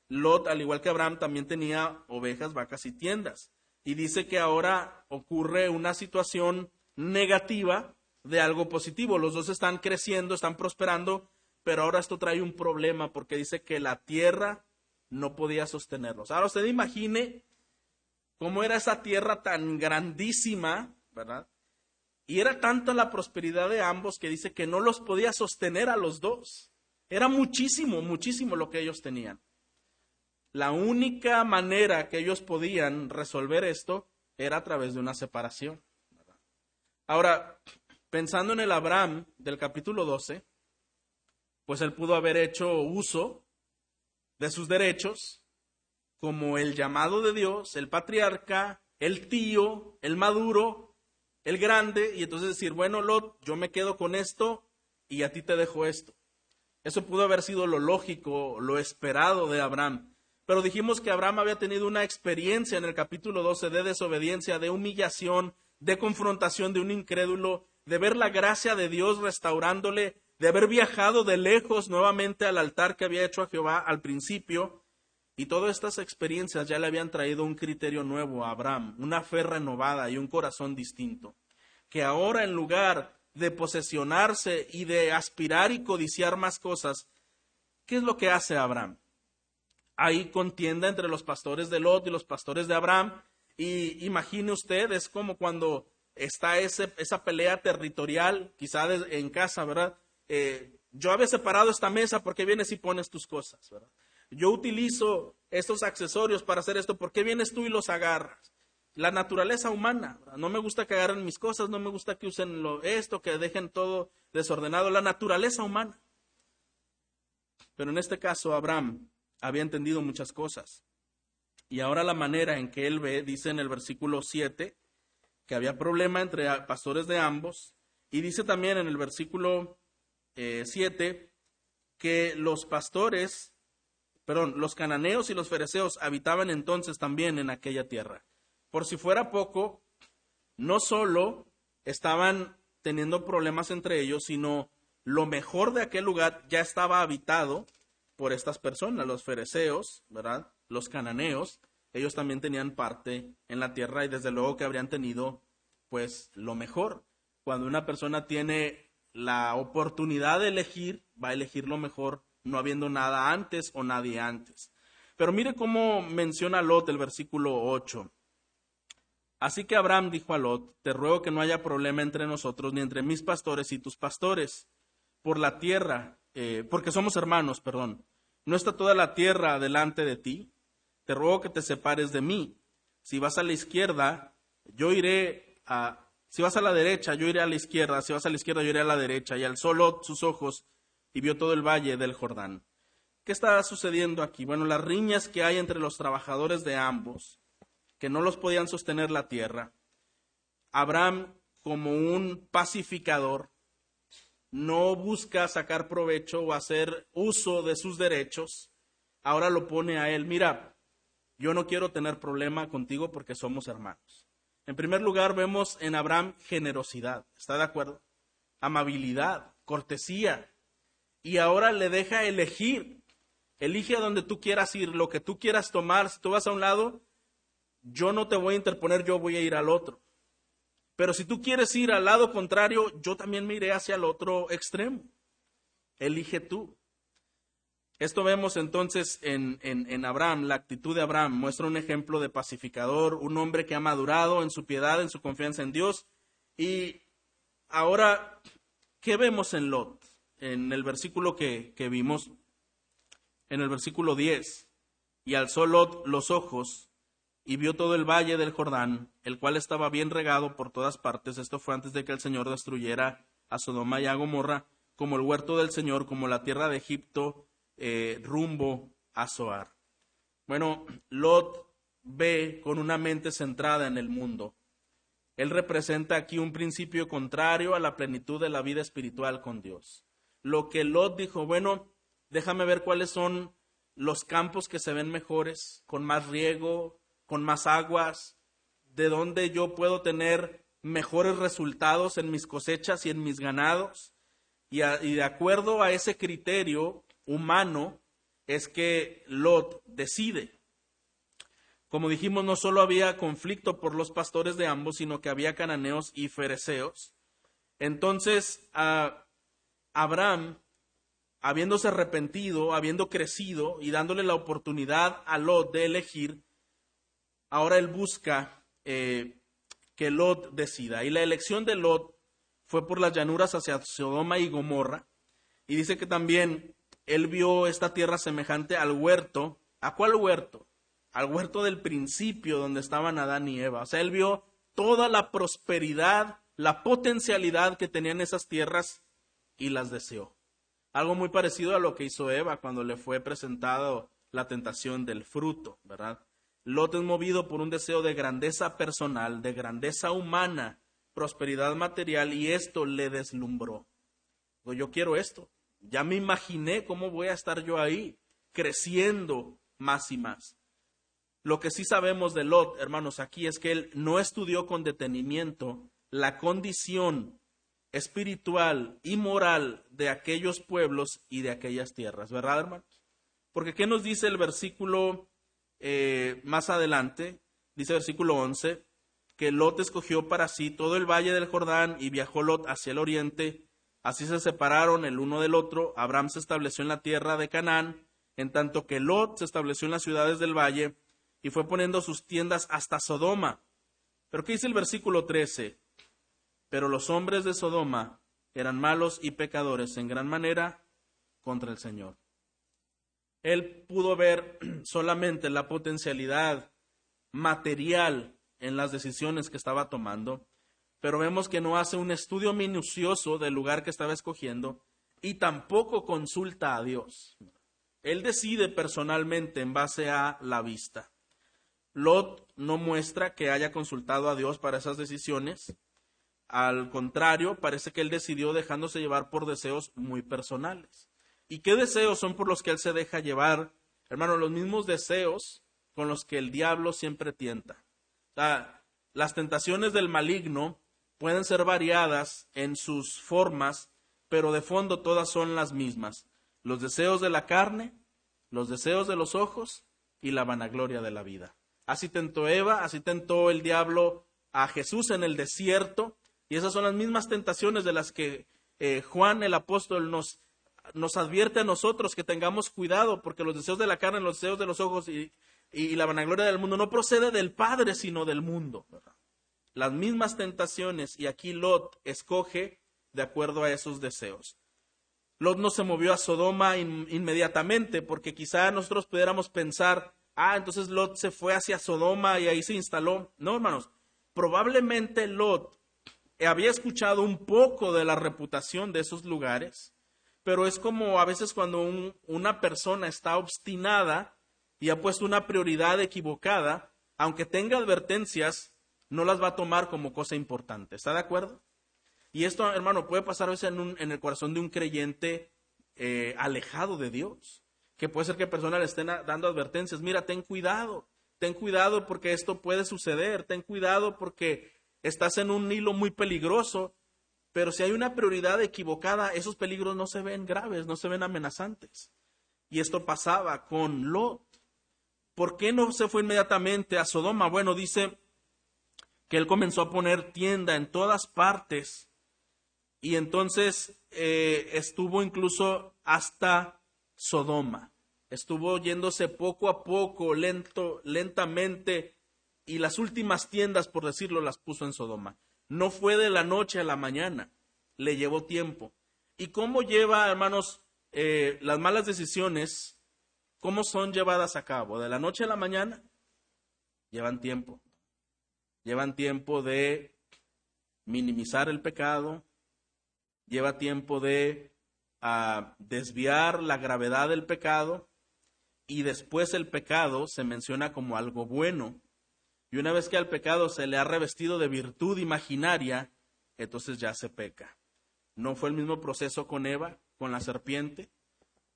Lot, al igual que Abraham, también tenía ovejas, vacas y tiendas. Y dice que ahora ocurre una situación negativa de algo positivo. Los dos están creciendo, están prosperando, pero ahora esto trae un problema porque dice que la tierra no podía sostenerlos. Ahora usted imagine cómo era esa tierra tan grandísima, ¿verdad? Y era tanta la prosperidad de ambos que dice que no los podía sostener a los dos. Era muchísimo, muchísimo lo que ellos tenían. La única manera que ellos podían resolver esto era a través de una separación. Ahora, pensando en el Abraham del capítulo 12, pues él pudo haber hecho uso de sus derechos como el llamado de Dios, el patriarca, el tío, el maduro, el grande, y entonces decir, bueno, Lot, yo me quedo con esto y a ti te dejo esto. Eso pudo haber sido lo lógico, lo esperado de Abraham. Pero dijimos que Abraham había tenido una experiencia en el capítulo 12 de desobediencia, de humillación, de confrontación de un incrédulo, de ver la gracia de Dios restaurándole, de haber viajado de lejos nuevamente al altar que había hecho a Jehová al principio. Y todas estas experiencias ya le habían traído un criterio nuevo a Abraham, una fe renovada y un corazón distinto. Que ahora en lugar de posesionarse y de aspirar y codiciar más cosas, ¿qué es lo que hace Abraham? Hay contienda entre los pastores de Lot y los pastores de Abraham. Y imagine usted, es como cuando está ese, esa pelea territorial, quizá en casa, ¿verdad? Eh, yo había separado esta mesa, ¿por qué vienes y pones tus cosas? ¿verdad? Yo utilizo estos accesorios para hacer esto, ¿por qué vienes tú y los agarras? La naturaleza humana, no me gusta que agarren mis cosas, no me gusta que usen lo, esto, que dejen todo desordenado, la naturaleza humana. Pero en este caso, Abraham había entendido muchas cosas. Y ahora la manera en que él ve, dice en el versículo 7, que había problema entre pastores de ambos. Y dice también en el versículo 7 eh, que los pastores, perdón, los cananeos y los fereceos habitaban entonces también en aquella tierra. Por si fuera poco, no solo estaban teniendo problemas entre ellos, sino lo mejor de aquel lugar ya estaba habitado por estas personas, los fereceos, ¿verdad? Los cananeos, ellos también tenían parte en la tierra y desde luego que habrían tenido pues lo mejor. Cuando una persona tiene la oportunidad de elegir, va a elegir lo mejor, no habiendo nada antes o nadie antes. Pero mire cómo menciona Lot el versículo 8. Así que Abraham dijo a Lot, te ruego que no haya problema entre nosotros ni entre mis pastores y tus pastores por la tierra, eh, porque somos hermanos, perdón. ¿No está toda la tierra delante de ti? Te ruego que te separes de mí. Si vas a la izquierda, yo iré a... Si vas a la derecha, yo iré a la izquierda. Si vas a la izquierda, yo iré a la derecha. Y alzó sus ojos y vio todo el valle del Jordán. ¿Qué está sucediendo aquí? Bueno, las riñas que hay entre los trabajadores de ambos, que no los podían sostener la tierra. Abraham, como un pacificador, no busca sacar provecho o hacer uso de sus derechos. Ahora lo pone a él, mira, yo no quiero tener problema contigo porque somos hermanos. En primer lugar, vemos en Abraham generosidad, ¿está de acuerdo? Amabilidad, cortesía. Y ahora le deja elegir. Elige a donde tú quieras ir, lo que tú quieras tomar. Si tú vas a un lado, yo no te voy a interponer, yo voy a ir al otro. Pero si tú quieres ir al lado contrario, yo también me iré hacia el otro extremo. Elige tú. Esto vemos entonces en, en, Abraham, la actitud de Abraham muestra un ejemplo de pacificador, un hombre que ha madurado en su piedad, en su confianza en Dios. Y ahora, ¿qué vemos en Lot? En el versículo que, que vimos, en el versículo 10, y alzó Lot los ojos y vio todo el valle del Jordán, el cual estaba bien regado por todas partes. Esto fue antes de que el Señor destruyera a Sodoma y a Gomorra, como el huerto del Señor, como la tierra de Egipto eh, rumbo a Zoar. Bueno, Lot ve con una mente centrada en el mundo. Él representa aquí un principio contrario a la plenitud de la vida espiritual con Dios. Lo que Lot dijo, bueno, déjame ver cuáles son los campos que se ven mejores, con más riego, con más aguas, de dónde yo puedo tener mejores resultados en mis cosechas y en mis ganados. Y de acuerdo a ese criterio, humano es que Lot decide. Como dijimos, no solo había conflicto por los pastores de ambos, sino que había cananeos y fereceos. Entonces, Abraham, habiéndose arrepentido, habiendo crecido y dándole la oportunidad a Lot de elegir, ahora él busca eh, que Lot decida. Y la elección de Lot fue por las llanuras hacia Sodoma y Gomorra. Y dice que también él vio esta tierra semejante al huerto. ¿A cuál huerto? Al huerto del principio donde estaban Adán y Eva. O sea, él vio toda la prosperidad, la potencialidad que tenían esas tierras y las deseó. Algo muy parecido a lo que hizo Eva cuando le fue presentado la tentación del fruto, ¿verdad? Lot es movido por un deseo de grandeza personal, de grandeza humana, prosperidad material, y esto le deslumbró. Yo quiero esto. Ya me imaginé cómo voy a estar yo ahí, creciendo más y más. Lo que sí sabemos de Lot, hermanos, aquí es que él no estudió con detenimiento la condición espiritual y moral de aquellos pueblos y de aquellas tierras, ¿verdad, hermanos? Porque ¿qué nos dice el versículo eh, más adelante? Dice versículo 11, que Lot escogió para sí todo el valle del Jordán y viajó Lot hacia el oriente. Así se separaron el uno del otro. Abraham se estableció en la tierra de Canaán, en tanto que Lot se estableció en las ciudades del valle y fue poniendo sus tiendas hasta Sodoma. Pero ¿qué dice el versículo 13? Pero los hombres de Sodoma eran malos y pecadores en gran manera contra el Señor. Él pudo ver solamente la potencialidad material en las decisiones que estaba tomando, pero vemos que no hace un estudio minucioso del lugar que estaba escogiendo y tampoco consulta a Dios. Él decide personalmente en base a la vista. Lot no muestra que haya consultado a Dios para esas decisiones, al contrario, parece que él decidió dejándose llevar por deseos muy personales. ¿Y qué deseos son por los que él se deja llevar? Hermano, los mismos deseos con los que el diablo siempre tienta. las tentaciones del maligno pueden ser variadas en sus formas, pero de fondo todas son las mismas. Los deseos de la carne, los deseos de los ojos y la vanagloria de la vida. Así tentó Eva, así tentó el diablo a Jesús en el desierto, y esas son las mismas tentaciones de las que eh, Juan el apóstol nos, advierte a nosotros que tengamos cuidado, porque los deseos de la carne, los deseos de los ojos y, la vanagloria del mundo no procede del Padre, sino del mundo. Las mismas tentaciones, y aquí Lot escoge de acuerdo a esos deseos. Lot no se movió a Sodoma inmediatamente, porque quizá nosotros pudiéramos pensar, ah, entonces Lot se fue hacia Sodoma y ahí se instaló. No, hermanos, probablemente Lot había escuchado un poco de la reputación de esos lugares, pero es como a veces cuando una persona está obstinada y ha puesto una prioridad equivocada, aunque tenga advertencias, no las va a tomar como cosa importante. ¿Está de acuerdo? Y esto, hermano, puede pasar a veces en, el corazón de un creyente eh, alejado de Dios, que puede ser que personas le estén dando advertencias, mira, ten cuidado, ten cuidado porque esto puede suceder, ten cuidado porque estás en un hilo muy peligroso, pero si hay una prioridad equivocada, esos peligros no se ven graves, no se ven amenazantes. Y esto pasaba con Lot. ¿Por qué no se fue inmediatamente a Sodoma? Bueno, dice que él comenzó a poner tienda en todas partes y entonces eh, estuvo incluso hasta Sodoma. Estuvo yéndose poco a poco, lento, lentamente y las últimas tiendas, por decirlo, las puso en Sodoma. No fue de la noche a la mañana, le llevó tiempo. ¿Y cómo lleva, hermanos, eh, las malas decisiones? ¿Cómo son llevadas a cabo? ¿De la noche a la mañana? Llevan tiempo. Llevan tiempo de minimizar el pecado, lleva tiempo de ah, desviar la gravedad del pecado y después el pecado se menciona como algo bueno y una vez que al pecado se le ha revestido de virtud imaginaria, entonces ya se peca. No fue el mismo proceso con Eva, con la serpiente.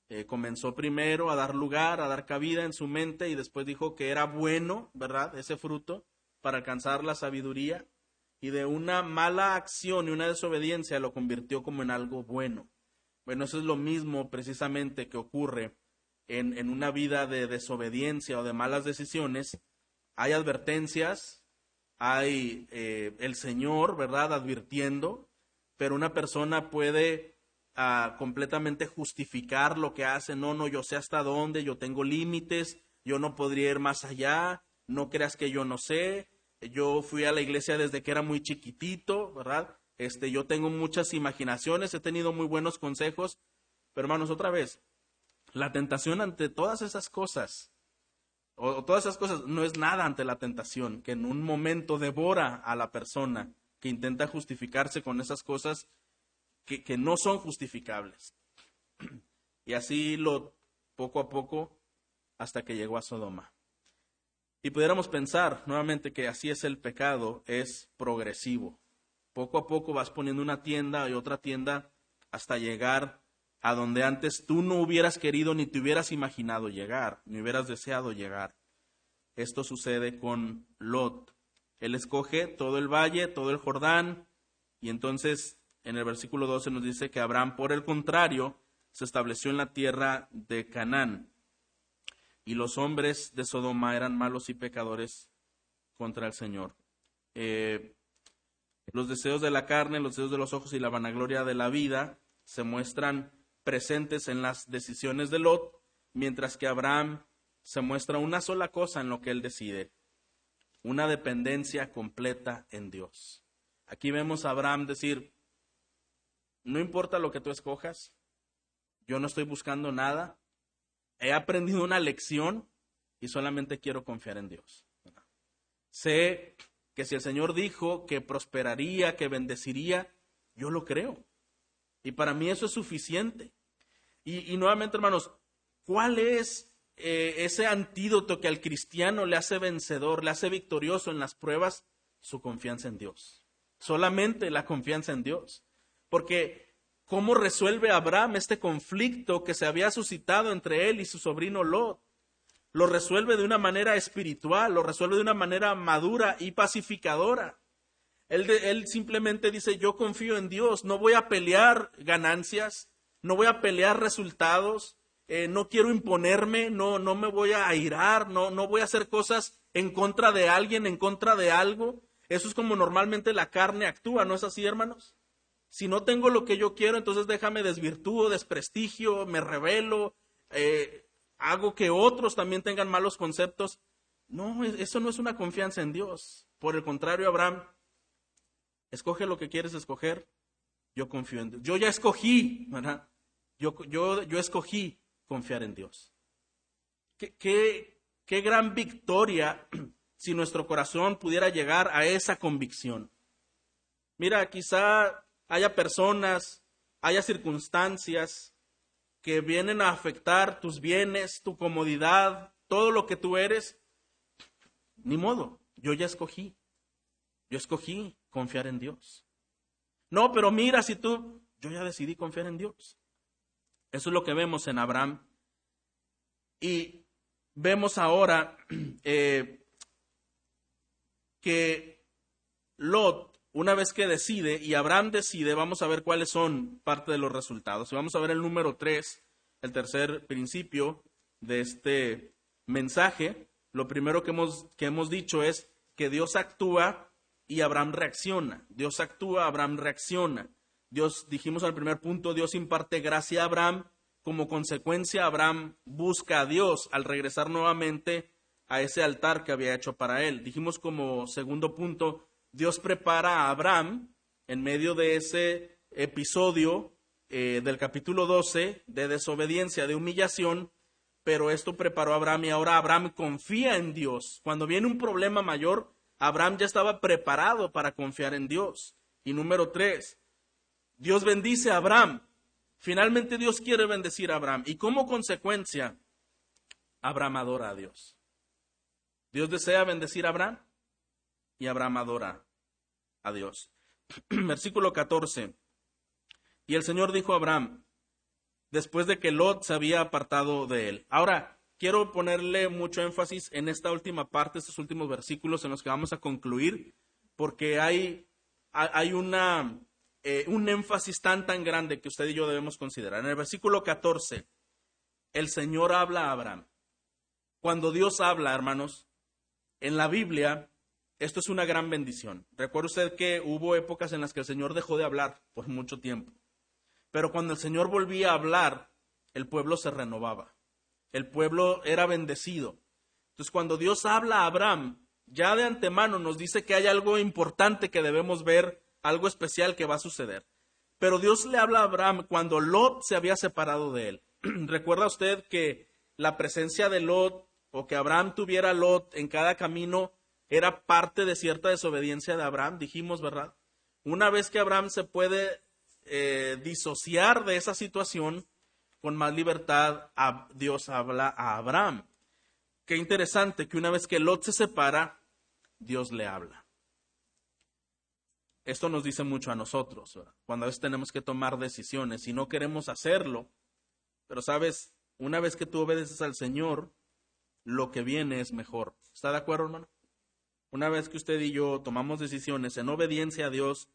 Eh, comenzó primero a dar lugar, a dar cabida en su mente y después dijo que era bueno, ¿verdad? Ese fruto para alcanzar la sabiduría. Y de una mala acción y una desobediencia lo convirtió como en algo bueno. Bueno, eso es lo mismo precisamente que ocurre en, en una vida de desobediencia o de malas decisiones hay advertencias, hay eh, el Señor, ¿verdad?, advirtiendo, pero una persona puede ah, completamente justificar lo que hace, no, no, yo sé hasta dónde, yo tengo límites, yo no podría ir más allá, no creas que yo no sé, yo fui a la iglesia desde que era muy chiquitito, ¿verdad? Este, yo tengo muchas imaginaciones, he tenido muy buenos consejos, pero hermanos, otra vez, La tentación ante todas esas cosas, o todas esas cosas, no es nada ante la tentación, que en un momento devora a la persona que intenta justificarse con esas cosas que, que no son justificables. Y así lo poco a poco hasta que llegó a Sodoma. Y pudiéramos pensar nuevamente que así es el pecado, es progresivo. Poco a poco vas poniendo una tienda y otra tienda hasta llegar a donde antes tú no hubieras querido ni te hubieras imaginado llegar, ni hubieras deseado llegar. Esto sucede con Lot. Él escoge todo el valle, todo el Jordán, y entonces en el versículo 12 nos dice que Abraham, por el contrario, se estableció en la tierra de Canaán. Y los hombres de Sodoma eran malos y pecadores contra el Señor. Eh, los deseos de la carne, los deseos de los ojos y la vanagloria de la vida se muestran presentes en las decisiones de Lot, mientras que Abraham se muestra una sola cosa en lo que él decide, una dependencia completa en Dios. Aquí vemos a Abraham decir, no importa lo que tú escojas, yo no estoy buscando nada, he aprendido una lección y solamente quiero confiar en Dios. Sé que si el Señor dijo que prosperaría, que bendeciría, yo lo creo. Y para mí eso es suficiente. Y, nuevamente, hermanos, ¿cuál es eh, ese antídoto que al cristiano le hace vencedor, le hace victorioso en las pruebas? Su confianza en Dios. Solamente la confianza en Dios. Porque ¿Cómo resuelve Abraham este conflicto que se había suscitado entre él y su sobrino Lot? Lo resuelve de una manera espiritual, lo resuelve de una manera madura y pacificadora. Él, simplemente dice, yo confío en Dios, no voy a pelear ganancias, no voy a pelear resultados, eh, no quiero imponerme, no, no me voy a airar, no, no voy a hacer cosas en contra de alguien, en contra de algo. Eso es como normalmente la carne actúa, ¿no es así, hermanos? Si no tengo lo que yo quiero, entonces déjame desvirtúo, desprestigio, me revelo, eh, hago que otros también tengan malos conceptos. No, eso no es una confianza en Dios. Por el contrario, Abraham, escoge lo que quieres escoger, yo confío en Dios. Yo ya escogí, ¿verdad? Yo, yo, yo escogí confiar en Dios. ¿Qué, qué, qué gran victoria si nuestro corazón pudiera llegar a esa convicción. Mira, quizá haya personas, haya circunstancias que vienen a afectar tus bienes, tu comodidad, todo lo que tú eres, ni modo, yo ya escogí. Yo escogí confiar en Dios. No, pero mira, si tú, yo ya decidí confiar en Dios. Eso es lo que vemos en Abraham. Y vemos ahora eh, que Lot una vez que decide y Abraham decide, vamos a ver cuáles son parte de los resultados. Y vamos a ver el número tres, el tercer principio de este mensaje. Lo primero que hemos, que hemos dicho es que Dios actúa y Abraham reacciona. Dios actúa, Abraham reacciona. Dios, dijimos al primer punto, Dios imparte gracia a Abraham. Como consecuencia, Abraham busca a Dios al regresar nuevamente a ese altar que había hecho para él. Dijimos como segundo punto, Dios prepara a Abraham en medio de ese episodio eh, del capítulo 12 de desobediencia, de humillación, pero esto preparó a Abraham y ahora Abraham confía en Dios. Cuando viene un problema mayor, Abraham ya estaba preparado para confiar en Dios. Y número tres, Dios bendice a Abraham. Finalmente Dios quiere bendecir a Abraham. Y como consecuencia, Abraham adora a Dios. Dios desea bendecir a Abraham y Abraham adora a Dios. Versículo 14. Y el Señor dijo a Abraham, después de que Lot se había apartado de él. Ahora, quiero ponerle mucho énfasis en esta última parte, estos últimos versículos en los que vamos a concluir, porque hay, hay una, eh, un énfasis tan, tan grande que usted y yo debemos considerar. En el versículo 14, el Señor habla a Abraham. Cuando Dios habla, hermanos, en la Biblia esto es una gran bendición. Recuerde usted que hubo épocas en las que el Señor dejó de hablar por mucho tiempo. Pero cuando el Señor volvía a hablar, el pueblo se renovaba. El pueblo era bendecido. Entonces, cuando Dios habla a Abraham, ya de antemano nos dice que hay algo importante que debemos ver, algo especial que va a suceder. Pero Dios le habla a Abraham cuando Lot se había separado de él. ¿Recuerda usted que la presencia de Lot o que Abraham tuviera Lot en cada camino era parte de cierta desobediencia de Abraham? Dijimos, ¿verdad? Una vez que Abraham se puede eh, disociar de esa situación, con más libertad Dios habla a Abraham. Qué interesante que una vez que Lot se separa, Dios le habla. Esto nos dice mucho a nosotros, cuando a veces tenemos que tomar decisiones y no queremos hacerlo, pero sabes, una vez que tú obedeces al Señor, lo que viene es mejor. ¿Está de acuerdo, hermano? Una vez que usted y yo tomamos decisiones en obediencia a Dios,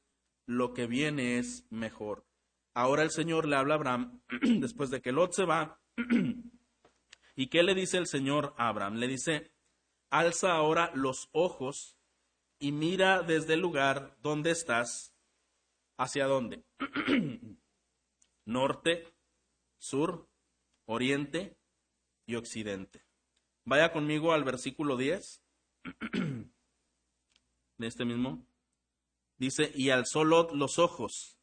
lo que viene es mejor. Ahora el Señor le habla a Abraham después de que Lot se va. ¿Y qué le dice el Señor a Abraham? Le dice, alza ahora los ojos y mira desde el lugar donde estás, ¿hacia dónde? Norte, sur, oriente y occidente. Vaya conmigo al versículo 10 de este mismo. Dice, y alzó Lot los ojos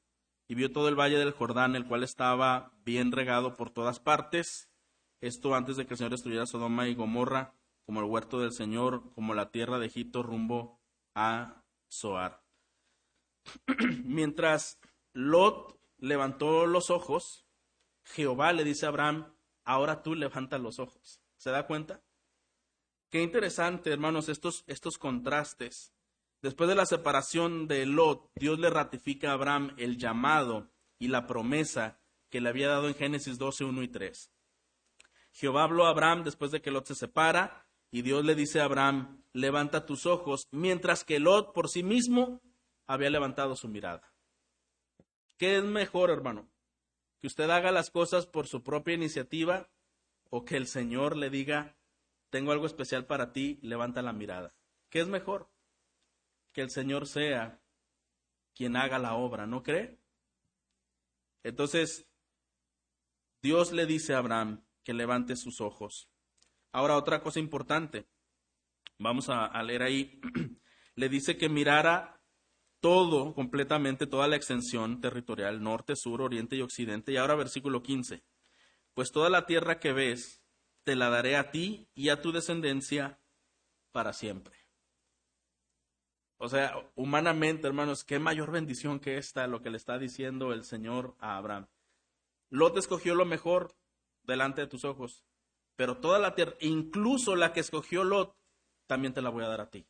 y vio todo el valle del Jordán, el cual estaba bien regado por todas partes. Esto antes de que el Señor destruyera Sodoma y Gomorra, como el huerto del Señor, como la tierra de Egipto rumbo a Zoar. Mientras Lot levantó los ojos, Jehová le dice a Abraham, ahora tú levanta los ojos. ¿Se da cuenta? Qué interesante, hermanos, estos, estos contrastes. Después de la separación de Lot, Dios le ratifica a Abraham el llamado y la promesa que le había dado en Génesis 12, 1 y 3. Jehová habló a Abraham después de que Lot se separa y Dios le dice a Abraham, levanta tus ojos, mientras que Lot por sí mismo había levantado su mirada. ¿Qué es mejor, hermano? ¿Que usted haga las cosas por su propia iniciativa o que el Señor le diga, tengo algo especial para ti, levanta la mirada? ¿Qué es mejor? Que el Señor sea quien haga la obra, ¿no cree? Entonces, Dios le dice a Abraham que levante sus ojos. Ahora, otra cosa importante, vamos a, leer ahí, le dice que mirara todo, completamente, toda la extensión territorial, norte, sur, oriente y occidente. Y ahora versículo 15, pues toda la tierra que ves, te la daré a ti y a tu descendencia para siempre. O sea, humanamente, hermanos, qué mayor bendición que esta, lo que le está diciendo el Señor a Abraham. Lot escogió lo mejor delante de tus ojos, pero toda la tierra, incluso la que escogió Lot, también te la voy a dar a ti.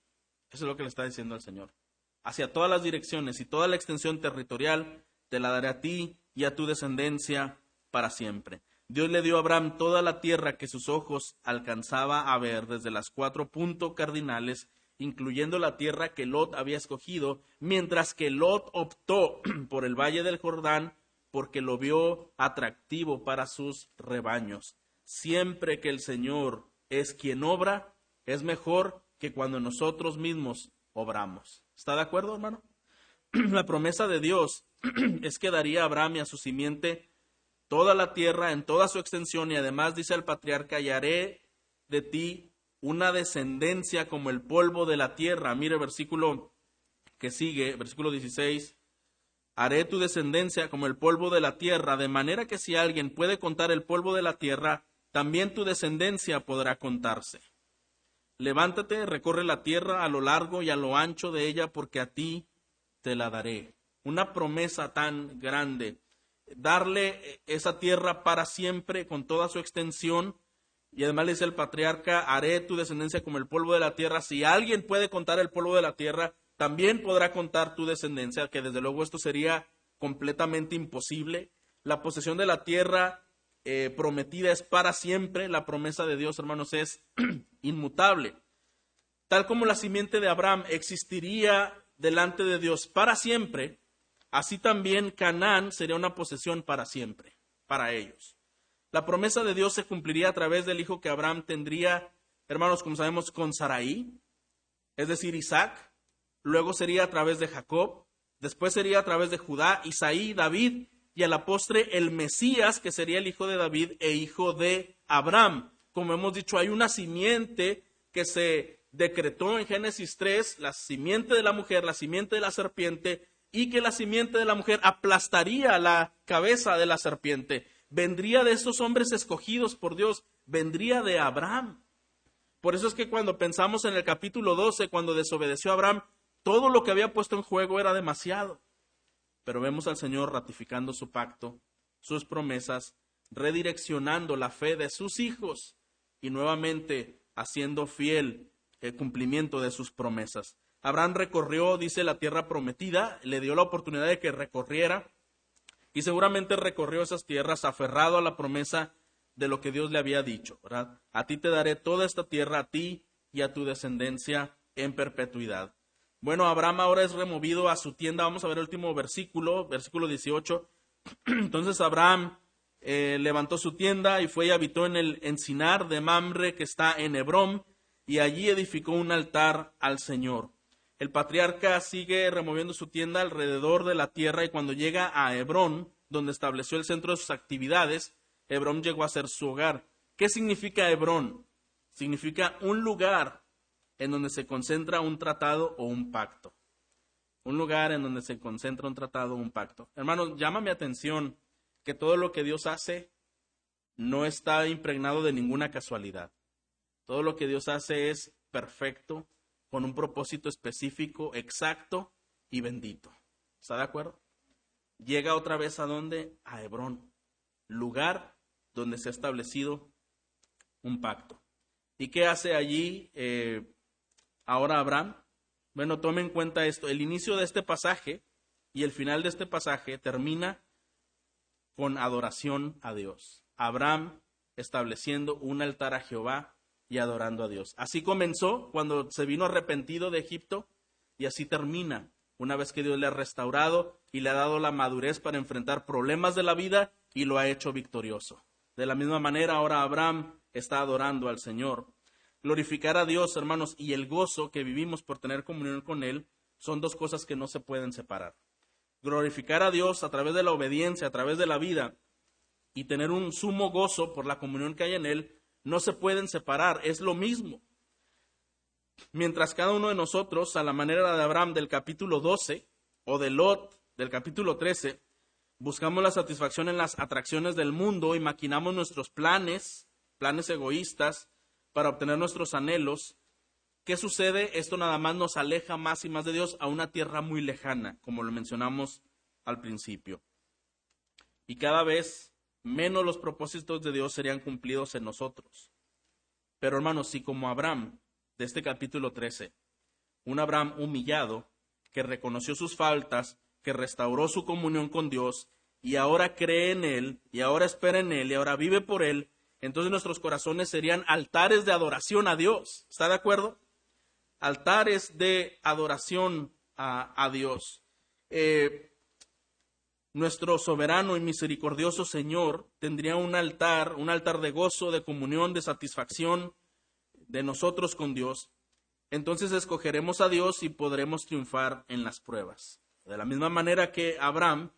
Eso es lo que le está diciendo el Señor. Hacia todas las direcciones y toda la extensión territorial, te la daré a ti y a tu descendencia para siempre. Dios le dio a Abraham toda la tierra que sus ojos alcanzaba a ver desde las cuatro puntos cardinales incluyendo la tierra que Lot había escogido, mientras que Lot optó por el valle del Jordán porque lo vio atractivo para sus rebaños. Siempre que el Señor es quien obra, es mejor que cuando nosotros mismos obramos. ¿Está de acuerdo, hermano? La promesa de Dios es que daría a Abraham y a su simiente toda la tierra en toda su extensión y además dice el patriarca, y de ti una descendencia como el polvo de la tierra. Mire versículo que sigue, versículo 16. Haré tu descendencia como el polvo de la tierra, de manera que si alguien puede contar el polvo de la tierra, también tu descendencia podrá contarse. Levántate, recorre la tierra a lo largo y a lo ancho de ella, porque a ti te la daré. Una promesa tan grande. Darle esa tierra para siempre, con toda su extensión, y además le dice el patriarca, haré tu descendencia como el polvo de la tierra. Si alguien puede contar el polvo de la tierra, también podrá contar tu descendencia, que desde luego esto sería completamente imposible. La posesión de la tierra eh, prometida es para siempre. La promesa de Dios, hermanos, es inmutable. Tal como la simiente de Abraham existiría delante de Dios para siempre, así también Canaán sería una posesión para siempre, para ellos. La promesa de Dios se cumpliría a través del hijo que Abraham tendría, hermanos, como sabemos, con Saraí, es decir, Isaac. Luego sería a través de Jacob. Después sería a través de Judá, Isaí, David y a la postre el Mesías, que sería el hijo de David e hijo de Abraham. Como hemos dicho, hay una simiente que se decretó en Génesis 3, la simiente de la mujer, la simiente de la serpiente, y que la simiente de la mujer aplastaría la cabeza de la serpiente vendría de estos hombres escogidos por Dios, vendría de Abraham. Por eso es que cuando pensamos en el capítulo 12, cuando desobedeció a Abraham, todo lo que había puesto en juego era demasiado. Pero vemos al Señor ratificando su pacto, sus promesas, redireccionando la fe de sus hijos y nuevamente haciendo fiel el cumplimiento de sus promesas. Abraham recorrió, dice, la tierra prometida, le dio la oportunidad de que recorriera y seguramente recorrió esas tierras aferrado a la promesa de lo que Dios le había dicho, ¿verdad? A ti te daré toda esta tierra, a ti y a tu descendencia en perpetuidad. Bueno, Abraham ahora es removido a su tienda. Vamos a ver el último versículo, versículo 18. Entonces Abraham eh, levantó su tienda y fue y habitó en el encinar de Mamre que está en Hebrón y allí edificó un altar al Señor. El patriarca sigue removiendo su tienda alrededor de la tierra y cuando llega a Hebrón, donde estableció el centro de sus actividades, Hebrón llegó a ser su hogar. ¿Qué significa Hebrón? Significa un lugar en donde se concentra un tratado o un pacto. Un lugar en donde se concentra un tratado o un pacto. Hermanos, llama mi atención que todo lo que Dios hace no está impregnado de ninguna casualidad. Todo lo que Dios hace es perfecto, con un propósito específico, exacto y bendito. ¿Está de acuerdo? Llega otra vez a dónde? A Hebrón, lugar donde se ha establecido un pacto. ¿Y qué hace allí eh, ahora Abraham? Bueno, tome en cuenta esto. El inicio de este pasaje y el final de este pasaje termina con adoración a Dios. Abraham estableciendo un altar a Jehová y adorando a Dios. Así comenzó cuando se vino arrepentido de Egipto y así termina una vez que Dios le ha restaurado y le ha dado la madurez para enfrentar problemas de la vida y lo ha hecho victorioso. De la misma manera ahora Abraham está adorando al Señor. Glorificar a Dios, hermanos, y el gozo que vivimos por tener comunión con Él son dos cosas que no se pueden separar glorificar a Dios a través de la obediencia, a través de la vida, y tener un sumo gozo por la comunión que hay en Él, no se pueden separar, es lo mismo. Mientras cada uno de nosotros, a la manera de Abraham del capítulo 12 o de Lot del capítulo 13, buscamos la satisfacción en las atracciones del mundo y maquinamos nuestros planes, planes egoístas, para obtener nuestros anhelos, ¿Qué sucede? Esto nada más nos aleja más y más de Dios a una tierra muy lejana, como lo mencionamos al principio. Y cada vez menos los propósitos de Dios serían cumplidos en nosotros. Pero hermanos, si como Abraham, de este capítulo 13, un Abraham humillado, que reconoció sus faltas, que restauró su comunión con Dios, y ahora cree en Él, y ahora espera en Él, y ahora vive por Él, entonces nuestros corazones serían altares de adoración a Dios. ¿Está de acuerdo? altares de adoración a, Dios. Eh, nuestro soberano y misericordioso Señor tendría un altar, un altar de gozo, de comunión, de satisfacción de nosotros con Dios. Entonces escogeremos a Dios y podremos triunfar en las pruebas. De la misma manera que Abraham,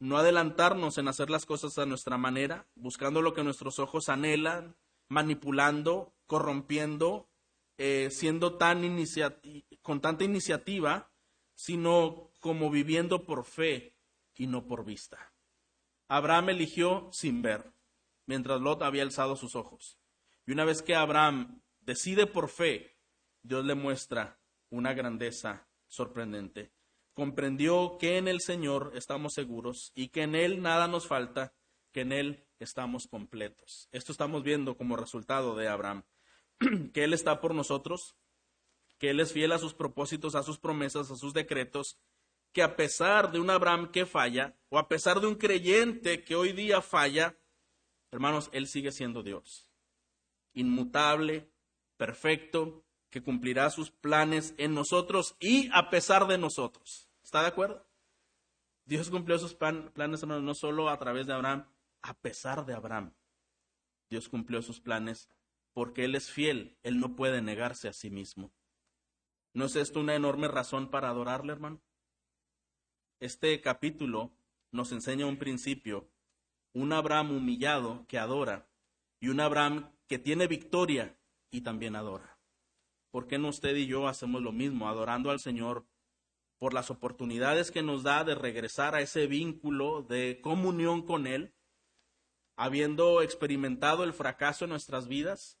no adelantarnos en hacer las cosas a nuestra manera, buscando lo que nuestros ojos anhelan, manipulando, corrompiendo, eh, siendo tan con tanta iniciativa, sino como viviendo por fe y no por vista. Abraham eligió sin ver, mientras Lot había alzado sus ojos. Y una vez que Abraham decide por fe, Dios le muestra una grandeza sorprendente. Comprendió que en el Señor estamos seguros y que en Él nada nos falta, que en Él estamos completos. Esto estamos viendo como resultado de Abraham. que Él está por nosotros, que Él es fiel a sus propósitos, a sus promesas, a sus decretos, que a pesar de un Abraham que falla, o a pesar de un creyente que hoy día falla, hermanos, Él sigue siendo Dios, inmutable, perfecto, que cumplirá sus planes en nosotros y a pesar de nosotros. ¿Está de acuerdo? Dios cumplió sus planes, hermanos, no solo a través de Abraham, a pesar de Abraham. Dios cumplió sus planes porque Él es fiel, Él no puede negarse a sí mismo. ¿No es esto una enorme razón para adorarle, hermano? Este capítulo nos enseña un principio, un Abraham humillado que adora y un Abraham que tiene victoria y también adora. ¿Por qué no usted y yo hacemos lo mismo, adorando al Señor por las oportunidades que nos da de regresar a ese vínculo de comunión con Él habiendo experimentado el fracaso en nuestras vidas?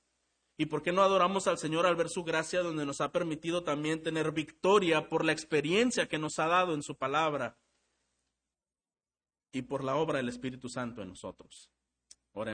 ¿Y por qué no adoramos al Señor al ver su gracia donde nos ha permitido también tener victoria por la experiencia que nos ha dado en su palabra y por la obra del Espíritu Santo en nosotros?